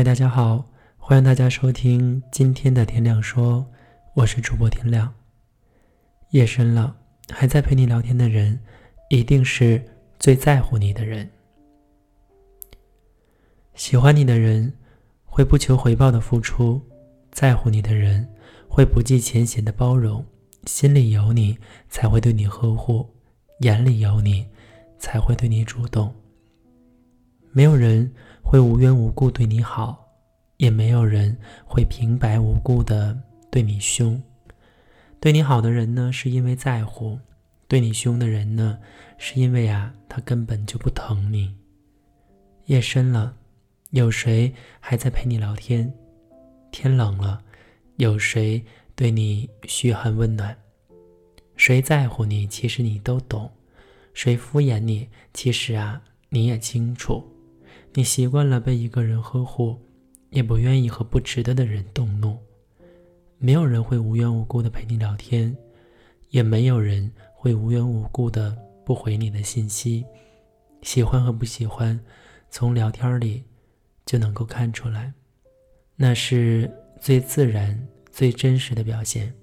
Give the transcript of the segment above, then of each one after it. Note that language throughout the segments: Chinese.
嗨，大家好，欢迎大家收听今天的天亮说，我是主播天亮。夜深了，还在陪你聊天的人，一定是最在乎你的人。喜欢你的人会不求回报的付出，在乎你的人会不计前嫌的包容，心里有你才会对你呵护，眼里有你才会对你主动。没有人会无缘无故对你好，也没有人会平白无故的对你凶。对你好的人呢，是因为在乎；对你凶的人呢，是因为啊，他根本就不疼你。夜深了，有谁还在陪你聊天？天冷了，有谁对你嘘寒问暖？谁在乎你，其实你都懂；谁敷衍你，其实啊，你也清楚。你习惯了被一个人呵护，也不愿意和不值得的人动怒。没有人会无缘无故的陪你聊天，也没有人会无缘无故的不回你的信息。喜欢和不喜欢，从聊天里就能够看出来，那是最自然、最真实的表现，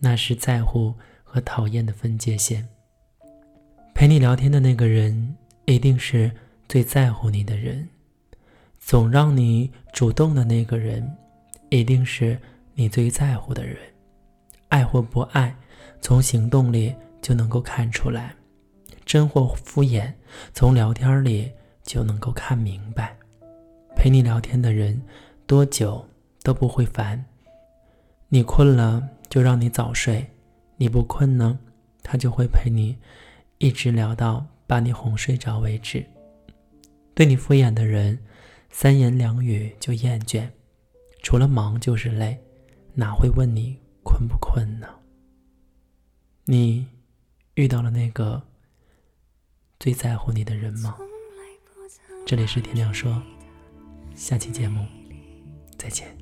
那是在乎和讨厌的分界线。陪你聊天的那个人，一定是。最在乎你的人，总让你主动的那个人，一定是你最在乎的人。爱或不爱，从行动里就能够看出来；真或敷衍，从聊天里就能够看明白。陪你聊天的人，多久都不会烦。你困了就让你早睡，你不困呢，他就会陪你一直聊到把你哄睡着为止。对你敷衍的人，三言两语就厌倦，除了忙就是累，哪会问你困不困呢？你遇到了那个最在乎你的人吗？这里是天亮说，下期节目再见。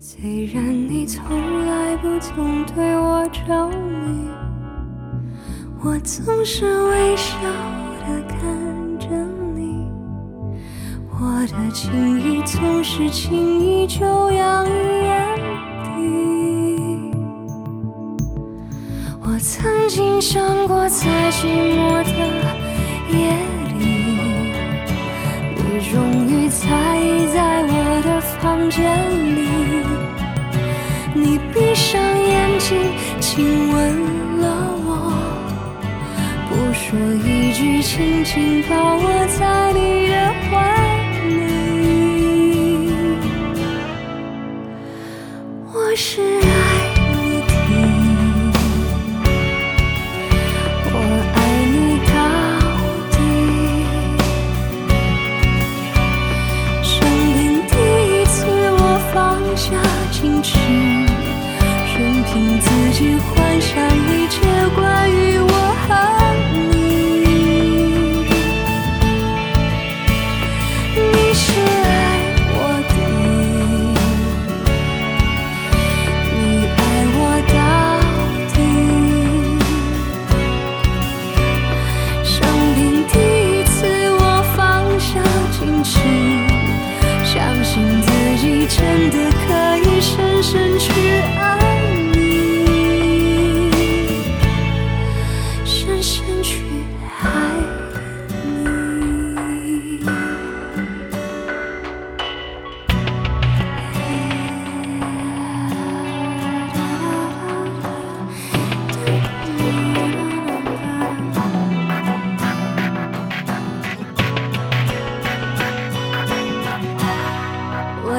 虽然你从来不曾对我着迷，我总是微笑的看。我的情意总是轻易就洋溢眼底。我曾经想过，在寂寞的夜里，你终于在意在我的房间里。你闭上眼睛，亲吻了我，不说一句，轻轻抱我在你的怀。是爱你的，我爱你到底。生平第一次，我放下矜持，任凭自己幻想一切关于我和